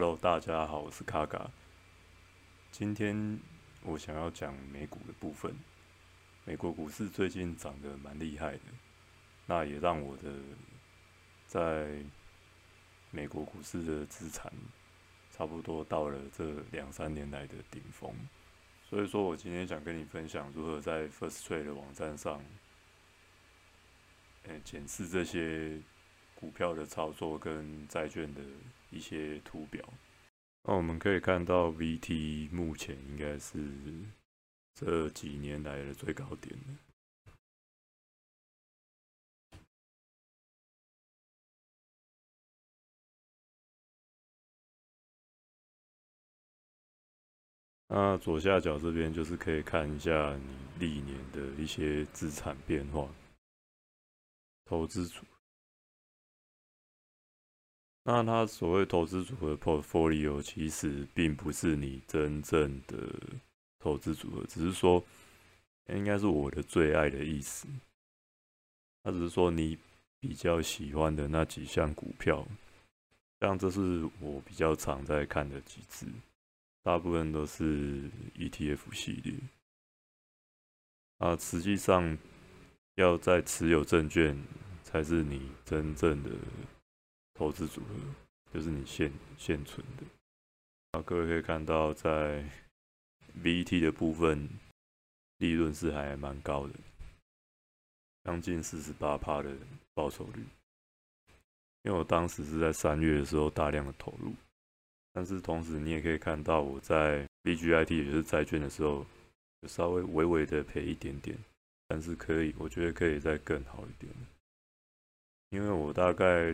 Hello，大家好，我是卡卡。今天我想要讲美股的部分。美国股市最近涨得蛮厉害的，那也让我的在美国股市的资产差不多到了这两三年来的顶峰。所以说我今天想跟你分享如何在 First Trade 的网站上，呃，检视这些。股票的操作跟债券的一些图表，那我们可以看到，VT 目前应该是这几年来的最高点那左下角这边就是可以看一下你历年的一些资产变化，投资组。那它所谓投资组合 portfolio，其实并不是你真正的投资组合，只是说应该是我的最爱的意思。它只是说你比较喜欢的那几项股票，像这是我比较常在看的几只，大部分都是 ETF 系列。啊，实际上要在持有证券才是你真正的。投资组合就是你现现存的，啊，各位可以看到，在 VT 的部分利润是还蛮高的，将近四十八趴的报酬率。因为我当时是在三月的时候大量的投入，但是同时你也可以看到我在 BGIT 也就是债券的时候，稍微微微的赔一点点，但是可以，我觉得可以再更好一点，因为我大概。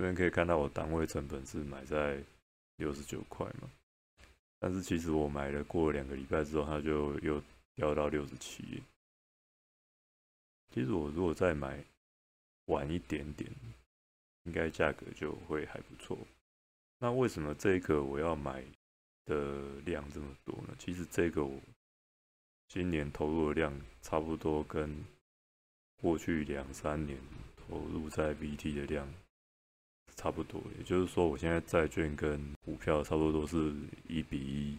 这边可以看到我单位成本是买在六十九块嘛，但是其实我买了过了两个礼拜之后，它就又掉到六十七。其实我如果再买晚一点点，应该价格就会还不错。那为什么这个我要买的量这么多呢？其实这个我今年投入的量差不多跟过去两三年投入在 BT 的量。差不多，也就是说，我现在债券跟股票差不多都是一比一，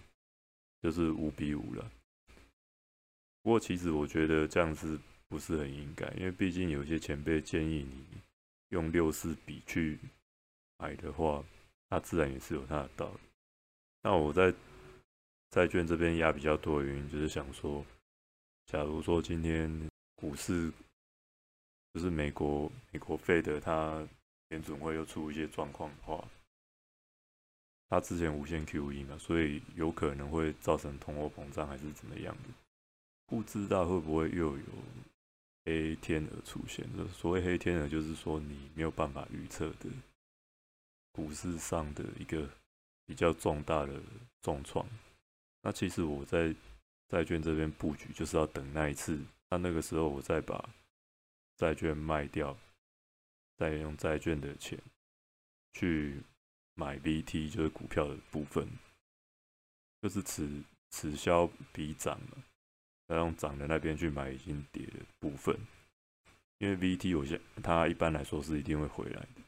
就是五比五了。不过，其实我觉得这样子不是很应该，因为毕竟有些前辈建议你用六四比去买的话，那自然也是有它的道理。那我在债券这边压比较多的原因，就是想说，假如说今天股市就是美国美国费的它。联准会又出一些状况的话，他之前无限 QE 嘛，所以有可能会造成通货膨胀还是怎么样的，不知道会不会又有黑天鹅出现。所谓黑天鹅，就是说你没有办法预测的股市上的一个比较重大的重创。那其实我在债券这边布局，就是要等那一次，那那个时候我再把债券卖掉。再用债券的钱去买 VT，就是股票的部分，就是此此消彼长嘛。再用涨的那边去买已经跌的部分，因为 VT 我现它一般来说是一定会回来的。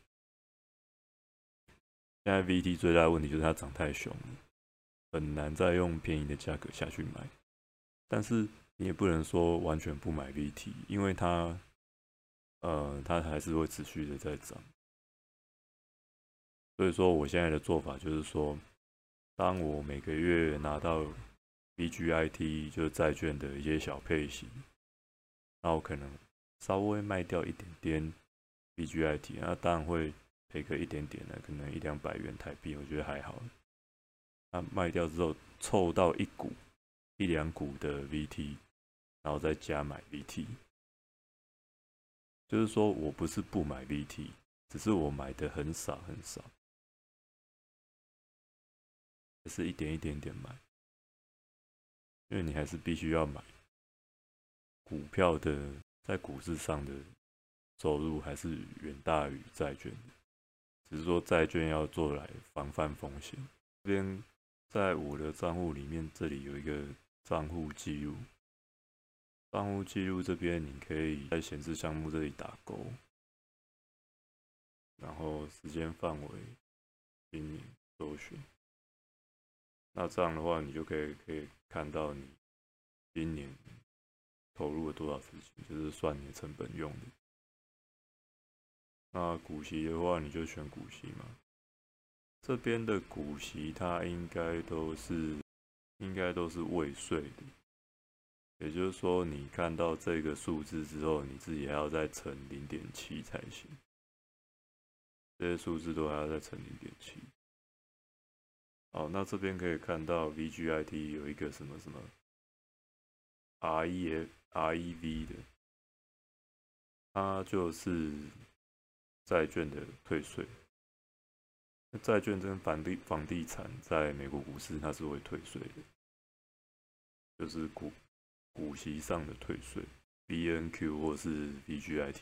现在 VT 最大的问题就是它涨太凶了，很难再用便宜的价格下去买。但是你也不能说完全不买 VT，因为它。呃，它还是会持续的在涨，所以说我现在的做法就是说，当我每个月拿到 BGIT 就是债券的一些小配型，那我可能稍微卖掉一点点 BGIT，那当然会赔个一点点的，可能一两百元台币，我觉得还好。那卖掉之后凑到一股一两股的 VT，然后再加买 VT。就是说我不是不买 VT，只是我买的很少很少，是一点一点点买，因为你还是必须要买股票的，在股市上的收入还是远大于债券的，只是说债券要做来防范风险。这边在我的账户里面，这里有一个账户记录。账户记录这边，你可以在显示项目这里打勾，然后时间范围，今年搜寻。那这样的话，你就可以可以看到你今年投入了多少资金，就是算你的成本用的。那股息的话，你就选股息嘛。这边的股息它应该都是应该都是未税的，也就是说，你看到这个数字之后，你自己还要再乘零点七才行。这些数字都还要再乘零点七。好，那这边可以看到 VGIT 有一个什么什么 REF REV 的，它就是债券的退税。债券跟房地房地产在美国股市它是会退税的，就是股股息上的退税，BNQ 或是 VGIT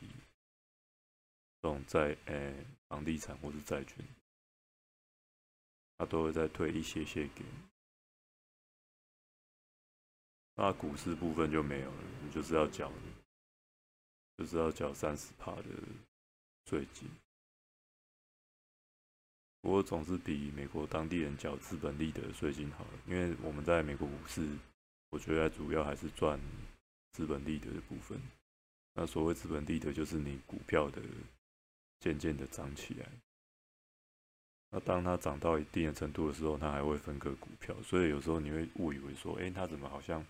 这种在诶房地产或是债券。他都会再退一些些给你，那股市部分就没有了，你就是要缴，就是要缴三十帕的税金。不过总是比美国当地人缴资本利得税金好，因为我们在美国股市，我觉得主要还是赚资本利得的部分。那所谓资本利得，就是你股票的渐渐的涨起来。那当它涨到一定的程度的时候，它还会分割股票，所以有时候你会误以为说，哎，它怎么好像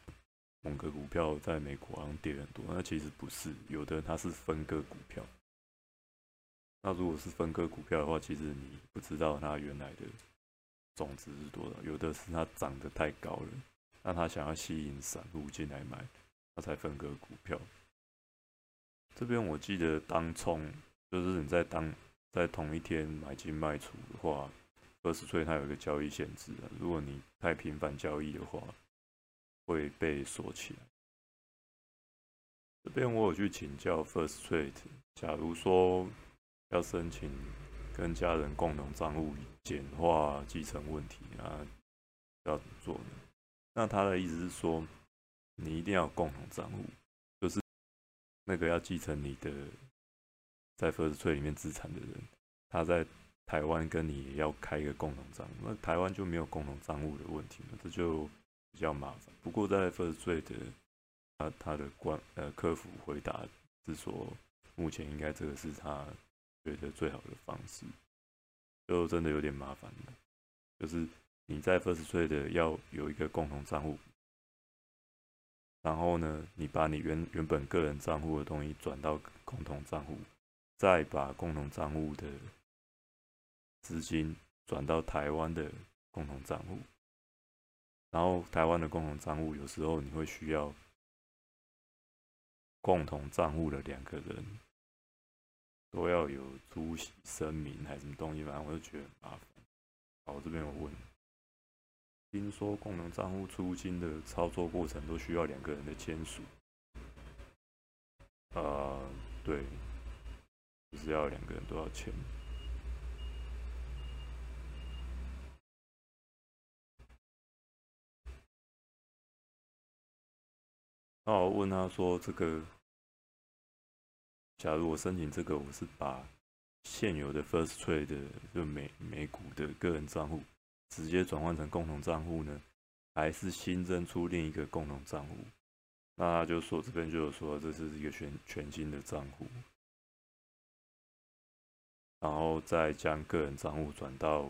某个股票在美国好像跌很多？那其实不是，有的它是分割股票。那如果是分割股票的话，其实你不知道它原来的总值是多少，有的是它涨得太高了，那他想要吸引散户进来买，他才分割股票。这边我记得当冲就是你在当。在同一天买进卖出的话，二十岁它有一个交易限制的。如果你太频繁交易的话，会被锁起来。这边我有去请教 First Trade，假如说要申请跟家人共同账户简化继承问题啊，要怎么做呢？那他的意思是说，你一定要共同账户，就是那个要继承你的。在 First Trade 里面资产的人，他在台湾跟你要开一个共同账户，那台湾就没有共同账户的问题了，这就比较麻烦。不过在 First Trade 的他他的官呃客服回答是说，目前应该这个是他觉得最好的方式，就真的有点麻烦了。就是你在 First Trade 要有一个共同账户，然后呢，你把你原原本个人账户的东西转到共同账户。再把共同账户的资金转到台湾的共同账户，然后台湾的共同账户有时候你会需要共同账户的两个人都要有出席声明还是什么东西，反正我就觉得很麻烦。好，我这边有问，听说共同账户出金的操作过程都需要两个人的签署。啊，对。就是要两个人都要签。那我问他说：“这个，假如我申请这个，我是把现有的 First Trade 的就美美股的个人账户直接转换成共同账户呢，还是新增出另一个共同账户？”那他就说这边就有说这是一个全全新的账户。然后再将个人账户转到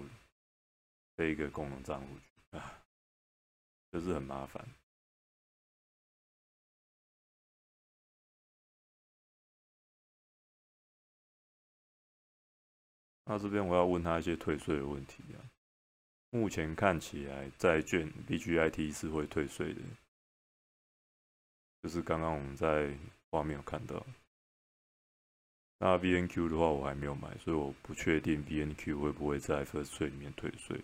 这一个功能账户去啊，就是很麻烦。那这边我要问他一些退税的问题啊。目前看起来债券 BGIT 是会退税的，就是刚刚我们在画面有看到。那 B N Q 的话，我还没有买，所以我不确定 B N Q 会不会在 First Trade 里面退税。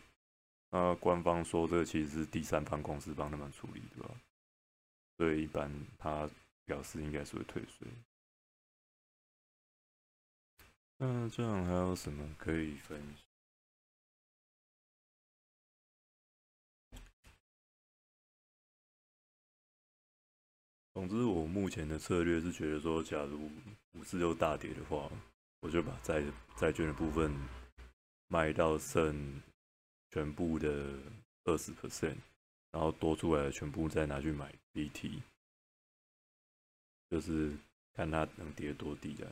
那官方说这其实是第三方公司帮他们处理的吧？所以一般他表示应该是会退税。那这样还有什么可以分享？总之，我目前的策略是觉得说，假如股市又大跌的话，我就把债债券的部分卖到剩全部的二十 percent，然后多出来的全部再拿去买 BT，就是看它能跌多低的。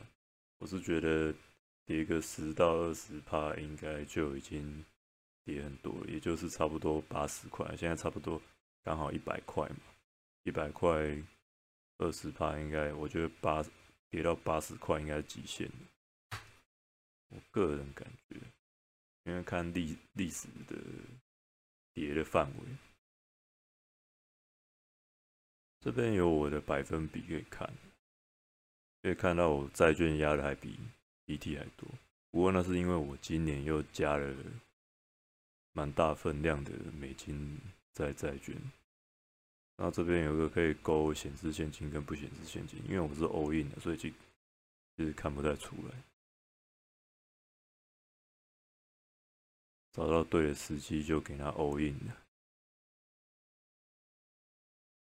我是觉得跌个十到二十趴，应该就已经跌很多了，也就是差不多八十块，现在差不多刚好一百块嘛，一百块二十趴，应该我觉得八跌到八十块应该是极限我个人感觉。因为看历历史的跌的范围，这边有我的百分比可以看，可以看到我债券压的还比 BT 还多。不过那是因为我今年又加了蛮大分量的美金在债券。那这边有个可以勾显示现金跟不显示现金，因为我是 all in 的，所以就其实看不太出来。找到对的时机就给他 all in 了。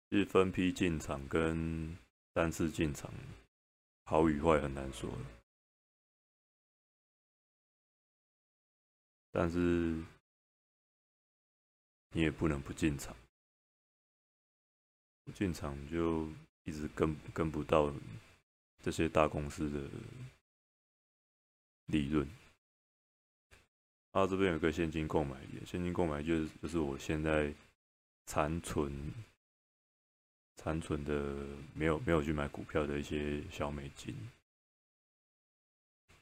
是分批进场跟单次进场，好与坏很难说。但是你也不能不进场，进场就一直跟跟不到这些大公司的利润。啊，这边有个现金购买，现金购买就是就是我现在残存残存的没有没有去买股票的一些小美金，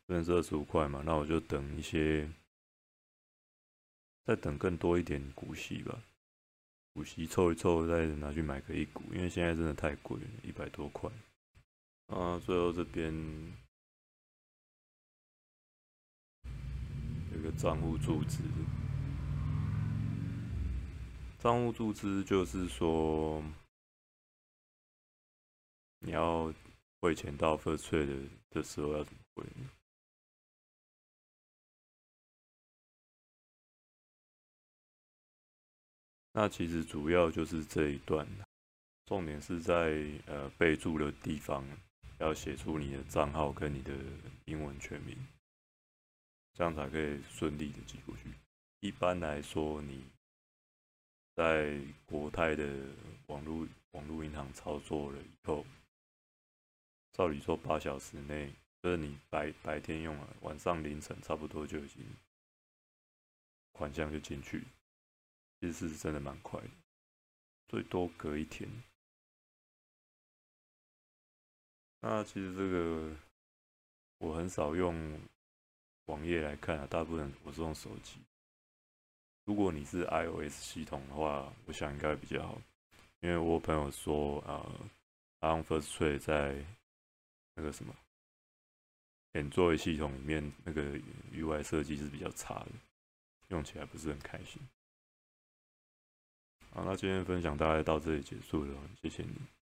这边是二十五块嘛，那我就等一些，再等更多一点股息吧，股息凑一凑再拿去买个一股，因为现在真的太贵了，一百多块。啊，最后这边。有个账户注资，账户注资就是说，你要汇钱到 First Trade 的时候要怎么汇？那其实主要就是这一段，重点是在呃备注的地方要写出你的账号跟你的英文全名。这样才可以顺利的寄过去。一般来说，你在国泰的网络网络银行操作了以后，照理说八小时内，就是你白白天用了，晚上凌晨差不多就已经款项就进去，其实是真的蛮快的，最多隔一天。那其实这个我很少用。网页来看啊，大部分我是用手机。如果你是 iOS 系统的话，我想应该比较好，因为我朋友说啊，他用 First Trade 在那个什么点作为系统里面那个 UI 设计是比较差的，用起来不是很开心。好，那今天分享大概到这里结束了，谢谢你。